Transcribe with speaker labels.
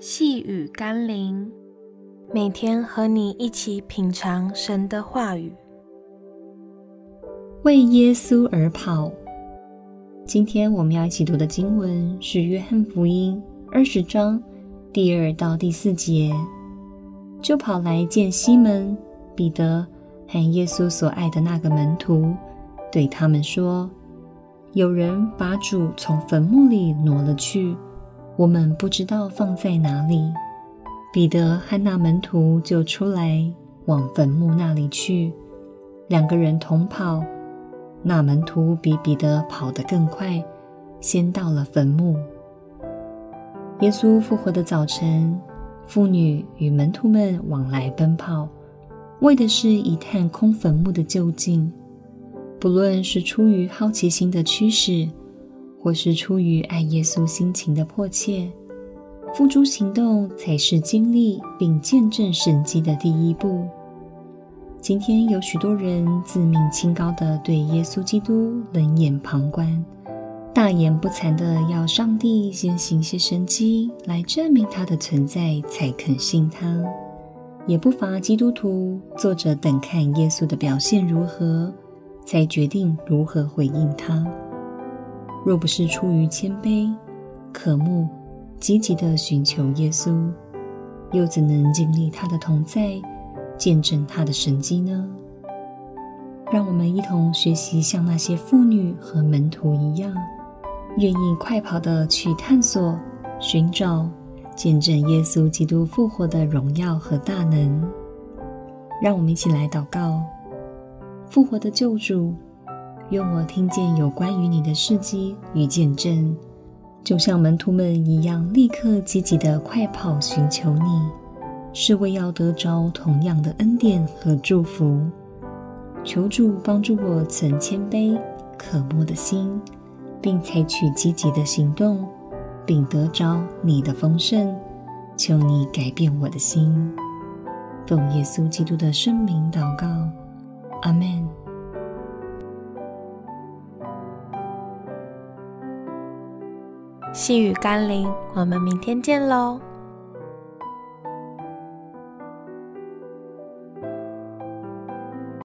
Speaker 1: 细雨甘霖，每天和你一起品尝神的话语，
Speaker 2: 为耶稣而跑。今天我们要一起读的经文是《约翰福音》二十章第二到第四节。就跑来见西门、彼得和耶稣所爱的那个门徒，对他们说：“有人把主从坟墓里挪了去。”我们不知道放在哪里。彼得和那门徒就出来往坟墓那里去，两个人同跑。那门徒比彼得跑得更快，先到了坟墓。耶稣复活的早晨，妇女与门徒们往来奔跑，为的是一探空坟墓的究竟。不论是出于好奇心的驱使，或是出于爱耶稣心情的迫切，付诸行动才是经历并见证神迹的第一步。今天有许多人自命清高的对耶稣基督冷眼旁观，大言不惭的要上帝先行些神迹来证明他的存在才肯信他。也不乏基督徒坐着等看耶稣的表现如何，才决定如何回应他。若不是出于谦卑、渴慕、积极地寻求耶稣，又怎能经历他的同在，见证他的神迹呢？让我们一同学习，像那些妇女和门徒一样，愿意快跑地去探索、寻找、见证耶稣基督复活的荣耀和大能。让我们一起来祷告：复活的救主。愿我听见有关于你的事迹与见证，就像门徒们一样，立刻积极地快跑寻求你，是为要得着同样的恩典和祝福。求主帮助我存谦卑、渴慕的心，并采取积极的行动，并得着你的丰盛。求你改变我的心，奉耶稣基督的圣名祷告，阿门。
Speaker 1: 细雨甘霖，我们明天见喽。